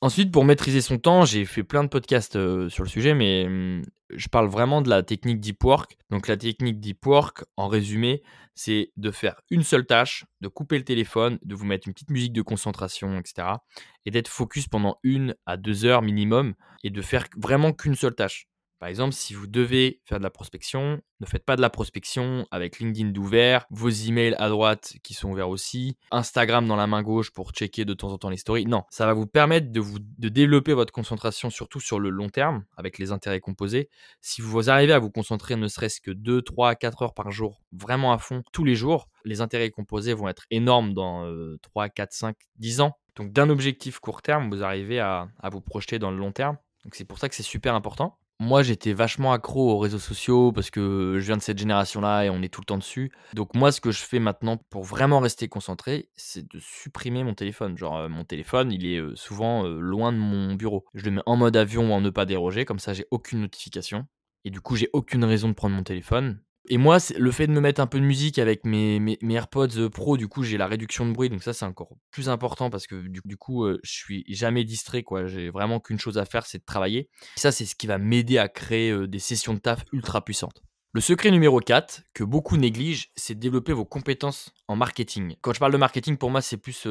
Ensuite, pour maîtriser son temps, j'ai fait plein de podcasts euh, sur le sujet, mais hum, je parle vraiment de la technique deep work. Donc la technique deep work, en résumé, c'est de faire une seule tâche, de couper le téléphone, de vous mettre une petite musique de concentration, etc. Et d'être focus pendant une à deux heures minimum et de faire vraiment qu'une seule tâche. Par exemple, si vous devez faire de la prospection, ne faites pas de la prospection avec LinkedIn d'ouvert, vos emails à droite qui sont ouverts aussi, Instagram dans la main gauche pour checker de temps en temps les stories. Non, ça va vous permettre de, vous, de développer votre concentration surtout sur le long terme avec les intérêts composés. Si vous arrivez à vous concentrer ne serait-ce que 2, 3, 4 heures par jour, vraiment à fond, tous les jours, les intérêts composés vont être énormes dans 3, 4, 5, 10 ans. Donc d'un objectif court terme, vous arrivez à, à vous projeter dans le long terme. Donc c'est pour ça que c'est super important moi, j'étais vachement accro aux réseaux sociaux parce que je viens de cette génération-là et on est tout le temps dessus. Donc moi, ce que je fais maintenant pour vraiment rester concentré, c'est de supprimer mon téléphone. Genre, euh, mon téléphone, il est euh, souvent euh, loin de mon bureau. Je le mets en mode avion ou en ne pas déroger, comme ça, j'ai aucune notification. Et du coup, j'ai aucune raison de prendre mon téléphone. Et moi, le fait de me mettre un peu de musique avec mes, AirPods euh, Pro, du coup, j'ai la réduction de bruit. Donc ça, c'est encore plus important parce que du, coup, euh, je suis jamais distrait. quoi. J'ai vraiment qu'une chose à faire, c'est de travailler. ça, c'est ce qui va m'aider à créer euh, des sessions de taf ultra puissantes. Le secret numéro 4, que beaucoup négligent, c'est de développer vos compétences en marketing. Quand je parle de marketing, pour moi, c'est plus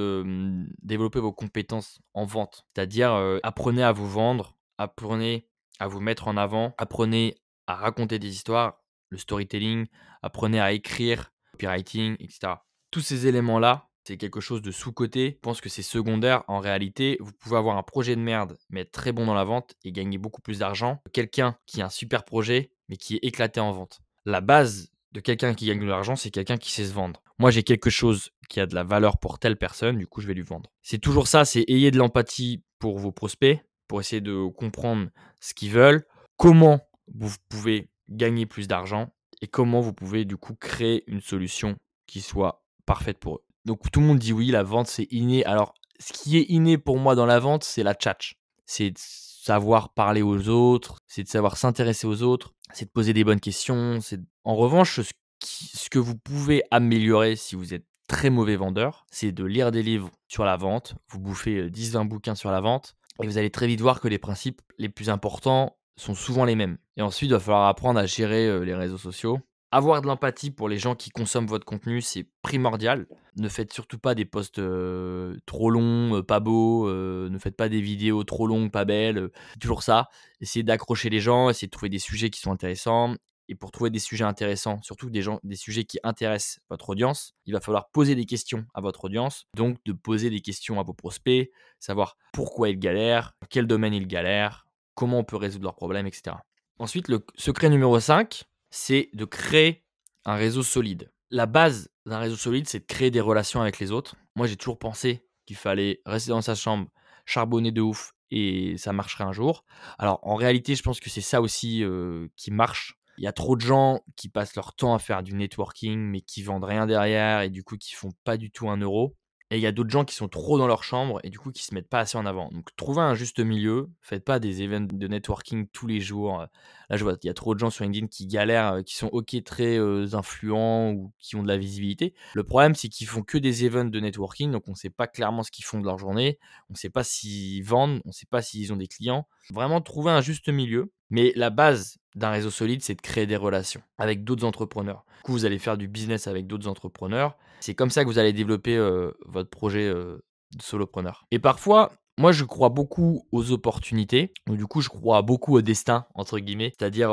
développer vos compétences en vente. C'est-à-dire, apprenez à vous vendre, apprenez à vous mettre en avant, apprenez à raconter des histoires, le storytelling, apprenez à écrire, copywriting, etc. Tous ces éléments-là, c'est quelque chose de sous-côté. Je pense que c'est secondaire. En réalité, vous pouvez avoir un projet de merde, mais être très bon dans la vente et gagner beaucoup plus d'argent que quelqu'un qui a un super projet, mais qui est éclaté en vente. La base de quelqu'un qui gagne de l'argent, c'est quelqu'un qui sait se vendre. Moi, j'ai quelque chose qui a de la valeur pour telle personne, du coup, je vais lui vendre. C'est toujours ça, c'est ayez de l'empathie pour vos prospects, pour essayer de comprendre ce qu'ils veulent, comment vous pouvez gagner plus d'argent et comment vous pouvez du coup créer une solution qui soit parfaite pour eux. Donc tout le monde dit oui, la vente c'est inné. Alors ce qui est inné pour moi dans la vente, c'est la tchatch. C'est de savoir parler aux autres, c'est de savoir s'intéresser aux autres, c'est de poser des bonnes questions. C'est En revanche, ce, ce que vous pouvez améliorer si vous êtes très mauvais vendeur, c'est de lire des livres sur la vente. Vous bouffez 10-20 euh, bouquins sur la vente et vous allez très vite voir que les principes les plus importants sont souvent les mêmes. Et ensuite, il va falloir apprendre à gérer euh, les réseaux sociaux. Avoir de l'empathie pour les gens qui consomment votre contenu, c'est primordial. Ne faites surtout pas des posts euh, trop longs, euh, pas beaux. ne faites pas des vidéos trop longues, pas belles. toujours ça. Essayez d'accrocher les gens, essayez de trouver des sujets qui sont intéressants. Et pour trouver des sujets intéressants, surtout des, gens, des sujets qui intéressent votre audience, il va falloir poser des questions à votre audience. Donc, de poser des questions à vos prospects, savoir pourquoi ils galèrent, quel domaine ils galèrent, comment on peut résoudre leurs problèmes, etc. Ensuite, le secret numéro 5, c'est de créer un réseau solide. La base d'un réseau solide, c'est de créer des relations avec les autres. Moi, j'ai toujours pensé qu'il fallait rester dans sa chambre, charbonner de ouf, et ça marcherait un jour. Alors, en réalité, je pense que c'est ça aussi euh, qui marche. Il y a trop de gens qui passent leur temps à faire du networking, mais qui vendent rien derrière, et du coup, qui font pas du tout un euro. Et il y a d'autres gens qui sont trop dans leur chambre et du coup qui se mettent pas assez en avant. Donc trouvez un juste milieu, faites pas des events de networking tous les jours. Là je vois, il y a trop de gens sur LinkedIn qui galèrent, euh, qui sont ok très euh, influents ou qui ont de la visibilité. Le problème c'est qu'ils font que des events de networking, donc on sait pas clairement ce qu'ils font de leur journée, on sait pas s'ils vendent, on sait pas s'ils ont des clients. Vraiment trouver un juste milieu. Mais la base d'un réseau solide, c'est de créer des relations avec d'autres entrepreneurs. Du coup, vous allez faire du business avec d'autres entrepreneurs c'est comme ça que vous allez développer votre projet de solopreneur. Et parfois, moi, je crois beaucoup aux opportunités. du coup, je crois beaucoup au destin, entre guillemets. C'est-à-dire,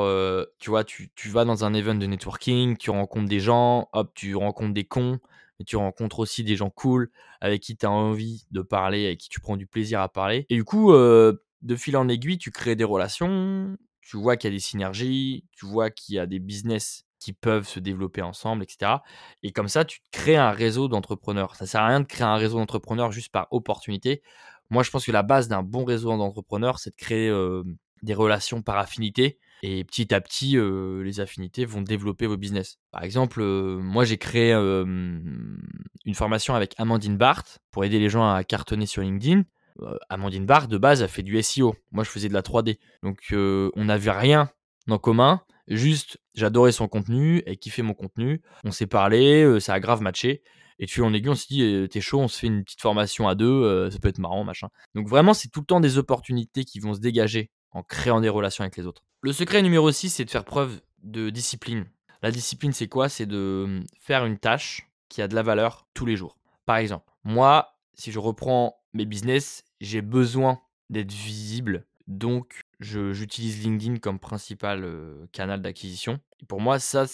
tu vois, tu, vas dans un event de networking, tu rencontres des gens, hop, tu rencontres des cons, mais tu rencontres aussi des gens cool avec qui tu as envie de parler, avec qui tu prends du plaisir à parler. Et du coup, de fil en aiguille, tu crées des relations, tu vois qu'il y a des synergies, tu vois qu'il y a des business qui peuvent se développer ensemble, etc. Et comme ça, tu crées un réseau d'entrepreneurs. Ça sert à rien de créer un réseau d'entrepreneurs juste par opportunité. Moi, je pense que la base d'un bon réseau d'entrepreneurs, c'est de créer des relations par affinité. Et petit à petit, les affinités vont développer vos business. Par exemple, moi, j'ai créé une formation avec Amandine Barthes pour aider les gens à cartonner sur LinkedIn. Amandine Barthes, de base, a fait du SEO. Moi, je faisais de la 3D. Donc, on n'avait rien en commun. Juste, j'adorais son contenu, elle kiffait mon contenu. On s'est parlé, euh, ça a grave matché. Et tu es en aiguille, on se dit, «Eh, t'es chaud, on se fait une petite formation à deux, euh, ça peut être marrant, machin. Donc vraiment, c'est tout le temps des opportunités qui vont se dégager en créant des relations avec les autres. Le secret numéro 6, c'est de faire preuve de discipline. La discipline, c'est quoi? C'est de hum, faire une tâche qui a de la valeur tous les jours. Par exemple, moi, si je reprends mes business, j'ai besoin d'être visible. Donc, j'utilise LinkedIn comme principal canal d'acquisition. Pour moi, ça,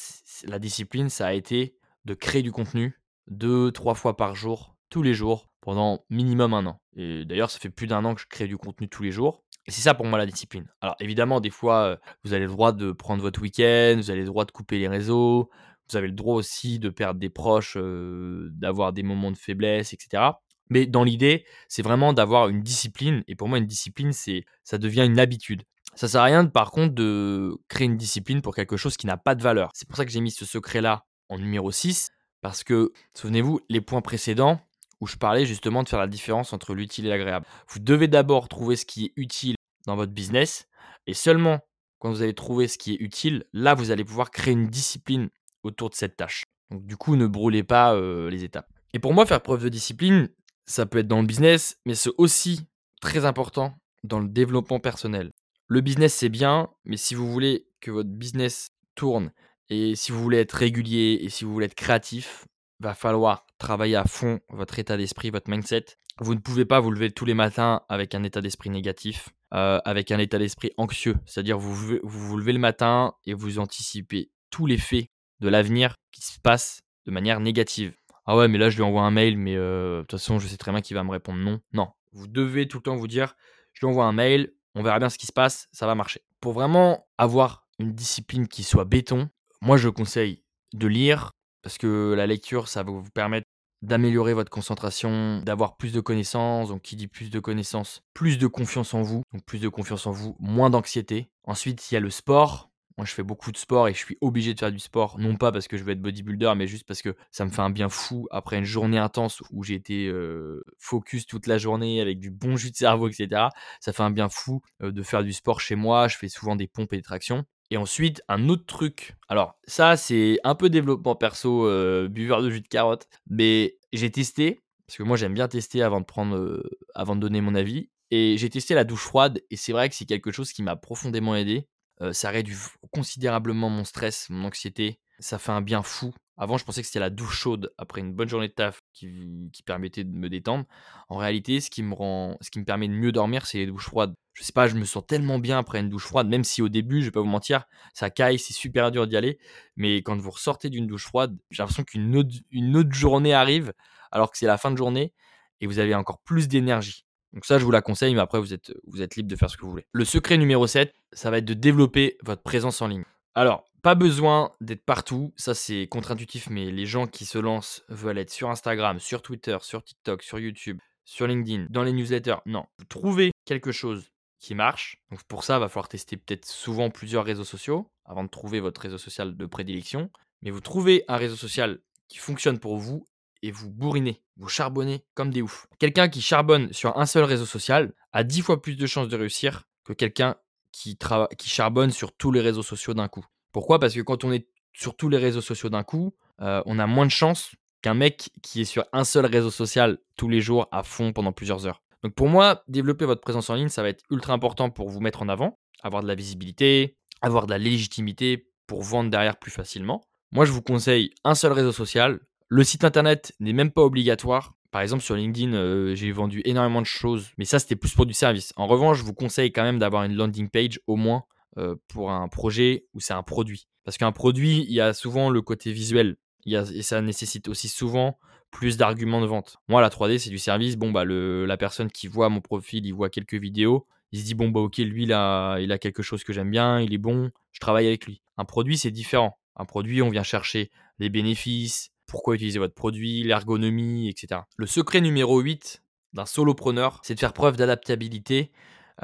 la discipline, ça a été de créer du contenu deux, trois fois par jour, tous les jours, pendant minimum un an. Et d'ailleurs, ça fait plus d'un an que je crée du contenu tous les jours. Et c'est ça pour moi la discipline. Alors évidemment, des fois, vous avez le droit de prendre votre week-end, vous avez le droit de couper les réseaux, vous avez le droit aussi de perdre des proches, d'avoir des moments de faiblesse, etc. Mais dans l'idée, c'est vraiment d'avoir une discipline. Et pour moi, une discipline, c'est ça devient une habitude. Ça sert à rien, par contre, de créer une discipline pour quelque chose qui n'a pas de valeur. C'est pour ça que j'ai mis ce secret-là en numéro 6. Parce que, souvenez-vous, les points précédents, où je parlais justement de faire la différence entre l'utile et l'agréable. Vous devez d'abord trouver ce qui est utile dans votre business. Et seulement quand vous avez trouvé ce qui est utile, là, vous allez pouvoir créer une discipline autour de cette tâche. Donc, du coup, ne brûlez pas euh, les étapes. Et pour moi, faire preuve de discipline, ça peut être dans le business, mais c'est aussi très important dans le développement personnel. Le business, c'est bien, mais si vous voulez que votre business tourne et si vous voulez être régulier et si vous voulez être créatif, va falloir travailler à fond votre état d'esprit, votre mindset. Vous ne pouvez pas vous lever tous les matins avec un état d'esprit négatif, euh, avec un état d'esprit anxieux. C'est-à-dire vous, vous vous levez le matin et vous anticipez tous les faits de l'avenir qui se passent de manière négative. Ah ouais, mais là je lui envoie un mail, mais euh, de toute façon je sais très bien qu'il va me répondre non. Non, vous devez tout le temps vous dire, je lui envoie un mail, on verra bien ce qui se passe, ça va marcher. Pour vraiment avoir une discipline qui soit béton, moi je conseille de lire, parce que la lecture, ça va vous permettre d'améliorer votre concentration, d'avoir plus de connaissances. Donc, qui dit plus de connaissances, plus de confiance en vous. Donc, plus de confiance en vous, moins d'anxiété. Ensuite, il y a le sport. Je fais beaucoup de sport et je suis obligé de faire du sport, non pas parce que je veux être bodybuilder, mais juste parce que ça me fait un bien fou après une journée intense où j'ai été euh, focus toute la journée avec du bon jus de cerveau, etc. Ça fait un bien fou euh, de faire du sport chez moi. Je fais souvent des pompes et des tractions. Et ensuite, un autre truc. Alors, ça, c'est un peu développement perso, euh, buveur de jus de carotte. Mais j'ai testé, parce que moi, j'aime bien tester avant de prendre, euh, avant de donner mon avis. Et j'ai testé la douche froide. Et c'est vrai que c'est quelque chose qui m'a profondément aidé. Ça réduit considérablement mon stress, mon anxiété. Ça fait un bien fou. Avant, je pensais que c'était la douche chaude après une bonne journée de taf qui, permettait de me détendre. En réalité, ce qui me rend, ce qui me permet de mieux dormir, c'est les douches froides je sais pas, je me sens tellement bien après une douche froide, même si au début, je vais pas vous mentir, ça caille, c'est super dur d'y aller. Mais quand vous ressortez d'une douche froide, j'ai l'impression qu'une autre, une autre journée arrive, alors que c'est la fin de journée, et vous avez encore plus d'énergie. Donc ça, je vous la conseille, mais après, vous êtes, libre de faire ce que vous voulez. Le secret numéro 7, ça va être de développer votre présence en ligne. Alors, pas besoin d'être partout, ça c'est contre-intuitif, mais les gens qui se lancent veulent être sur Instagram, sur Twitter, sur TikTok, sur YouTube, sur LinkedIn, dans les newsletters. Non, vous trouvez quelque chose qui marche. Donc pour ça, il va falloir tester peut-être souvent plusieurs réseaux sociaux avant de trouver votre réseau social de prédilection. Mais vous trouvez un réseau social qui fonctionne pour vous et vous bourrinez, vous charbonnez comme des oufs. Quelqu'un qui charbonne sur un seul réseau social a dix fois plus de chances de réussir que quelqu'un qui, qui charbonne sur tous les réseaux sociaux d'un coup. Pourquoi? Parce que quand on est sur tous les réseaux sociaux d'un coup, euh, on a moins de chances qu'un mec qui est sur un seul réseau social tous les jours à fond pendant plusieurs heures. Donc pour moi, développer votre présence en ligne, ça va être ultra important pour vous mettre en avant, avoir de la visibilité, avoir de la légitimité pour vendre derrière plus facilement. Moi, je vous conseille un seul réseau social. Le site internet n'est même pas obligatoire. Par exemple, sur LinkedIn, euh, j'ai vendu énormément de choses, mais ça, c'était plus pour du service. En revanche, je vous conseille quand même d'avoir une landing page au moins euh, pour un projet où c'est un produit. Parce qu'un produit, il y a souvent le côté visuel. et ça nécessite aussi souvent plus d'arguments de vente. Moi, la 3D, c'est du service. Bon, bah, la personne qui voit mon profil, il voit quelques vidéos. Il se dit, bon, bah, ok, lui, il a, il a quelque chose que j'aime bien, il est bon, je travaille avec lui. Un produit, c'est différent. Un produit, on vient chercher les bénéfices, pourquoi utiliser votre produit, l'ergonomie, etc. Le secret numéro 8 d'un solopreneur, c'est de faire preuve d'adaptabilité.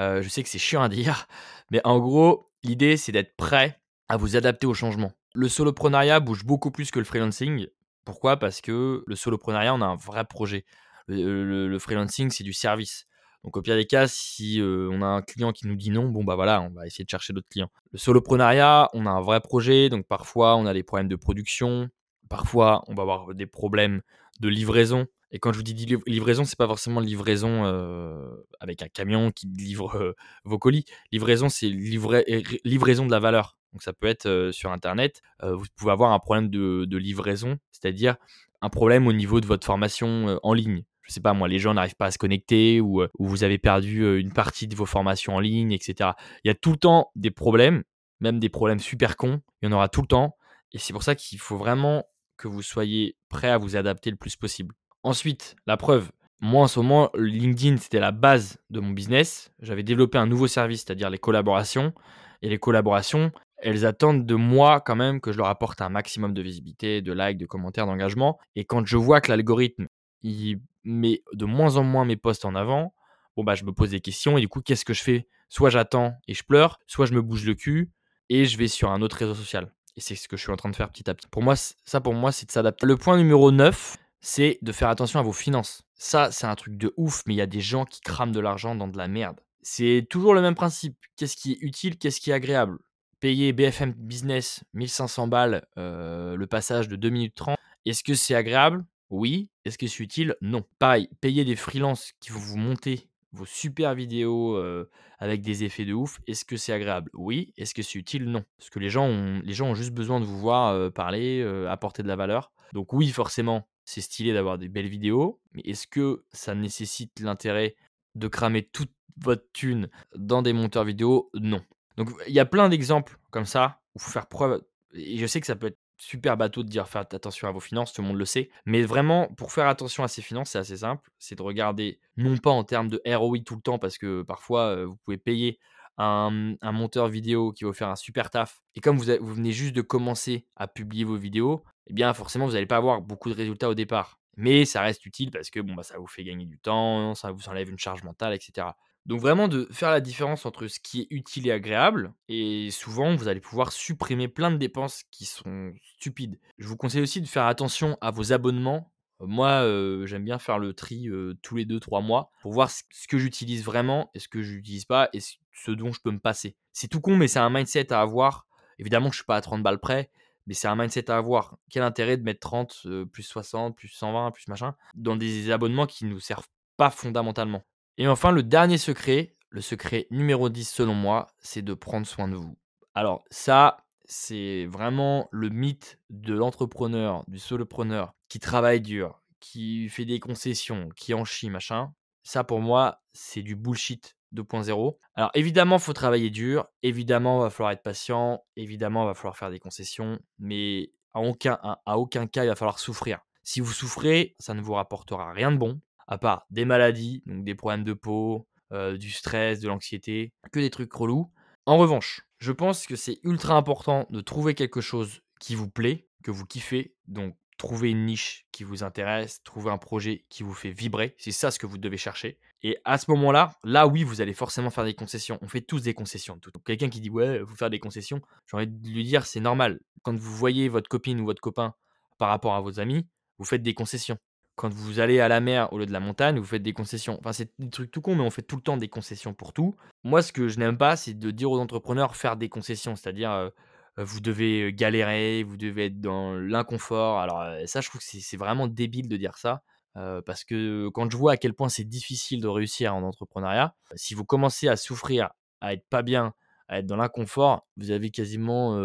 Euh, je sais que c'est chiant à dire, mais en gros, l'idée, c'est d'être prêt à vous adapter au changement. Le soloprenariat bouge beaucoup plus que le freelancing. Pourquoi? Parce que le soloprenariat, on a un vrai projet. Le, freelancing, c'est du service. Donc au pire des cas, si on a un client qui nous dit non, bon bah voilà, on va essayer de chercher d'autres clients. Le soloprenariat, on a un vrai projet, donc parfois on a des problèmes de production, parfois on va avoir des problèmes de livraison. Et quand je vous dis livraison, c'est pas forcément livraison avec un camion qui livre vos colis. Livraison, c'est livraison de la valeur. Donc ça peut être sur Internet. vous pouvez avoir un problème de, livraison, c'est-à-dire un problème au niveau de votre formation en ligne. Je sais pas moi, les gens n'arrivent pas à se connecter ou, vous avez perdu une partie de vos formations en ligne, etc. Il y a tout le temps des problèmes, même des problèmes super cons. Il y en aura tout le temps. Et c'est pour ça qu'il faut vraiment que vous soyez prêt à vous adapter le plus possible. Ensuite, la preuve. Moi, en ce moment, LinkedIn, c'était la base de mon business. J'avais développé un nouveau service, c'est-à-dire les collaborations. Et les collaborations, elles attendent de moi quand même que je leur apporte un maximum de visibilité, de likes, de commentaires, d'engagement. Et quand je vois que l'algorithme, il met de moins en moins mes posts en avant, bon bah je me pose des questions et du coup qu'est-ce que je fais? Soit j'attends et je pleure, soit je me bouge le cul et je vais sur un autre réseau social. Et c'est ce que je suis en train de faire petit à petit. Pour moi, ça pour moi, c'est de s'adapter. Le point numéro 9, c'est de faire attention à vos finances. Ça, c'est un truc de ouf, mais il y a des gens qui crament de l'argent dans de la merde. C'est toujours le même principe. Qu'est-ce qui est utile, qu'est-ce qui est agréable? Payer BFM Business 1500 balles euh, le passage de 2 minutes 30, est-ce que c'est agréable? Oui. Est-ce que c'est utile? Non. Pareil, payer des freelances qui vont vous monter vos super vidéos avec des effets de ouf, est-ce que c'est agréable? Oui. Est-ce que c'est utile? Non. Parce que les gens ont, les gens ont juste besoin de vous voir parler, apporter de la valeur. Donc oui, forcément, c'est stylé d'avoir des belles vidéos, mais est-ce que ça nécessite l'intérêt de cramer toute votre thune dans des monteurs vidéo? Non. Donc il y a plein d'exemples comme ça où faut faire preuve. Et je sais que ça peut être super bateau de dire faites attention à vos finances, tout le monde le sait. Mais vraiment, pour faire attention à ses finances, c'est assez simple. C'est de regarder, non pas en termes de ROI tout le temps, parce que parfois, vous pouvez payer un, monteur vidéo qui va vous faire un super taf. Et comme vous, vous venez juste de commencer à publier vos vidéos, eh bien forcément, vous n'allez pas avoir beaucoup de résultats au départ. Mais ça reste utile parce que bon, bah, ça vous fait gagner du temps, ça vous enlève une charge mentale, etc. Donc vraiment de faire la différence entre ce qui est utile et agréable. Et souvent, vous allez pouvoir supprimer plein de dépenses qui sont stupides. Je vous conseille aussi de faire attention à vos abonnements. Moi, j'aime bien faire le tri tous les 2-3 mois pour voir ce que j'utilise vraiment et ce que je n'utilise pas et ce dont je peux me passer. C'est tout con, mais c'est un mindset à avoir. Évidemment, je ne suis pas à 30 balles près, mais c'est un mindset à avoir. Quel intérêt de mettre 30, plus 60, plus 120, plus machin, dans des abonnements qui ne nous servent pas fondamentalement? Et enfin, le dernier secret, le secret numéro 10 selon moi, c'est de prendre soin de vous. Alors ça, c'est vraiment le mythe de l'entrepreneur, du solopreneur qui travaille dur, qui fait des concessions, qui en chie, machin. Ça, pour moi, c'est du bullshit 2.0. Alors évidemment, faut travailler dur, évidemment, il va falloir être patient, évidemment, il va falloir faire des concessions, mais à aucun, à aucun cas, il va falloir souffrir. Si vous souffrez, ça ne vous rapportera rien de bon à part des maladies, donc des problèmes de peau, euh, du stress, de l'anxiété, que des trucs relous. En revanche, je pense que c'est ultra important de trouver quelque chose qui vous plaît, que vous kiffez, donc trouver une niche qui vous intéresse, trouver un projet qui vous fait vibrer, c'est ça ce que vous devez chercher. Et à ce moment-là, là oui, vous allez forcément faire des concessions. On fait tous des concessions. Quelqu'un qui dit ouais, vous faire des concessions, j'ai envie de lui dire c'est normal. Quand vous voyez votre copine ou votre copain par rapport à vos amis, vous faites des concessions quand vous allez à la mer au lieu de la montagne, vous faites des concessions. Enfin, c'est des trucs tout con, mais on fait tout le temps des concessions pour tout. Moi, ce que je n'aime pas, c'est de dire aux entrepreneurs faire des concessions, c'est-à-dire euh, euh, vous devez euh, galérer, vous devez être dans l'inconfort. Alors ça, je trouve que c'est vraiment débile de dire ça. parce que quand je vois à quel point c'est difficile de réussir en entrepreneuriat, si vous commencez à souffrir, à être pas bien, à être dans l'inconfort, vous avez quasiment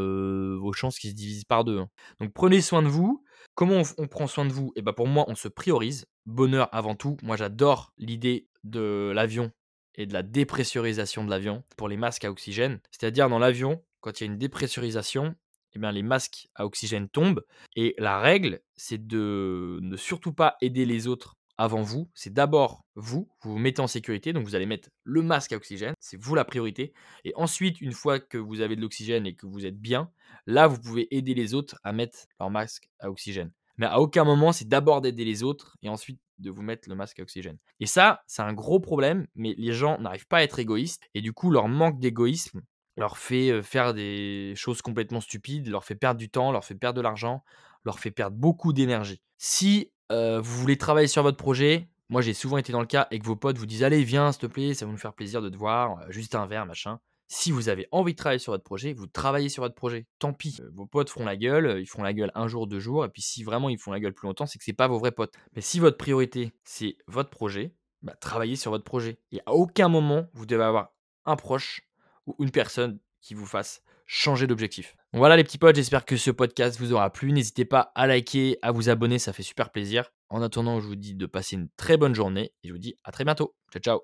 vos chances qui se divisent par deux. Hein. Donc prenez soin de vous. Comment on, prend soin de vous? Et eh ben pour moi, on se priorise. Bonheur avant tout. Moi, j'adore l'idée de l'avion et de la dépressurisation de l'avion pour les masques à oxygène. C'est-à-dire dans l'avion, quand il y a une dépressurisation, eh bien, les masques à oxygène tombent. Et la règle, c'est de ne surtout pas aider les autres avant vous, c'est d'abord vous, vous vous mettez en sécurité, donc vous allez mettre le masque à oxygène, c'est vous la priorité. Et ensuite, une fois que vous avez de l'oxygène et que vous êtes bien, là, vous pouvez aider les autres à mettre leur masque à oxygène. Mais à aucun moment, c'est d'abord d'aider les autres et ensuite de vous mettre le masque à oxygène. Et ça, c'est un gros problème, mais les gens n'arrivent pas à être égoïstes, et du coup, leur manque d'égoïsme leur fait euh, faire des choses complètement stupides, leur fait perdre du temps, leur fait perdre de l'argent, leur fait perdre beaucoup d'énergie. Si euh, vous voulez travailler sur votre projet, moi j'ai souvent été dans le cas et vos potes vous disent allez viens s'il te plaît, ça va nous faire plaisir de te voir, euh, juste un verre machin. Si vous avez envie de travailler sur votre projet, vous travaillez sur votre projet. Tant pis, euh, vos potes feront la gueule, ils feront la gueule un jour, deux jours, et puis si vraiment ils font la gueule plus longtemps, c'est que c'est pas vos vrais potes. Mais si votre priorité, c'est votre projet, bah, travaillez sur votre projet. Et à aucun moment, vous devez avoir un proche ou une personne qui vous fasse changer d'objectif. Voilà les petits potes, j'espère que ce podcast vous aura plu. N'hésitez pas à liker, à vous abonner, ça fait super plaisir. En attendant, je vous dis de passer une très bonne journée et je vous dis à très bientôt. Ciao ciao